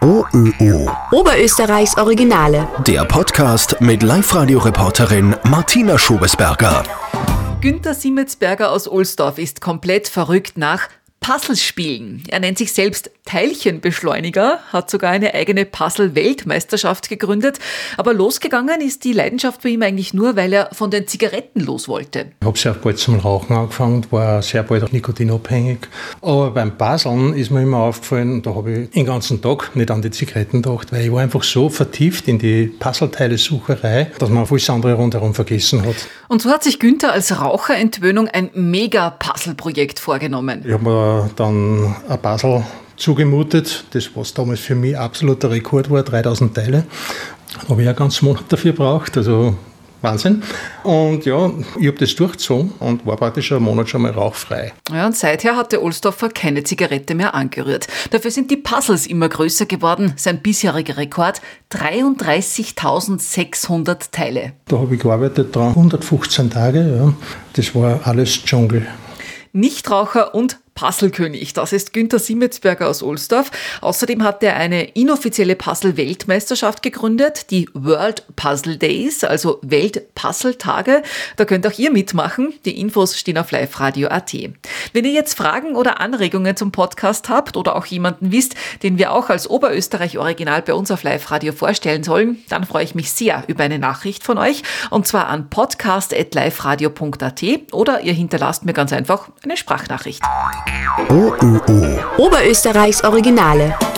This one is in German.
OÖO. Oberösterreichs Originale. Der Podcast mit Live-Radio-Reporterin Martina Schobesberger. Günter Siemetsberger aus Ohlsdorf ist komplett verrückt nach Puzzles spielen. Er nennt sich selbst Teilchenbeschleuniger, hat sogar eine eigene Puzzle-Weltmeisterschaft gegründet. Aber losgegangen ist die Leidenschaft bei ihm eigentlich nur, weil er von den Zigaretten los wollte. Ich habe sehr bald zum Rauchen angefangen, war sehr bald nikotinabhängig. Aber beim Puzzeln ist mir immer aufgefallen, da habe ich den ganzen Tag nicht an die Zigaretten gedacht, weil ich war einfach so vertieft in die Puzzleteile-Sucherei, dass man alles andere rundherum vergessen hat. Und so hat sich Günther als Raucherentwöhnung ein mega-Puzzle-Projekt vorgenommen. Ich habe mir dann ein Puzzle zugemutet, das was damals für mich absoluter Rekord war, 3000 Teile. Da habe ich einen ganzen Monat dafür gebraucht, also Wahnsinn. Und ja, ich habe das durchgezogen und war praktisch einen Monat schon mal rauchfrei. Ja, und seither hat der Ohlsdorfer keine Zigarette mehr angerührt. Dafür sind die Puzzles immer größer geworden. Sein bisheriger Rekord 33.600 Teile. Da habe ich gearbeitet dran, 115 Tage. Ja. Das war alles Dschungel. Nichtraucher und Puzzlekönig. Das ist Günther Siemetsberger aus Ohlsdorf. Außerdem hat er eine inoffizielle Puzzle-Weltmeisterschaft gegründet, die World Puzzle Days, also Welt-Puzzle-Tage. Da könnt auch ihr mitmachen. Die Infos stehen auf liveradio.at. Wenn ihr jetzt Fragen oder Anregungen zum Podcast habt oder auch jemanden wisst, den wir auch als Oberösterreich Original bei uns auf Live-Radio vorstellen sollen, dann freue ich mich sehr über eine Nachricht von euch und zwar an podcast.liveradio.at oder ihr hinterlasst mir ganz einfach eine Sprachnachricht. OÖO. Oberösterreichs Originale.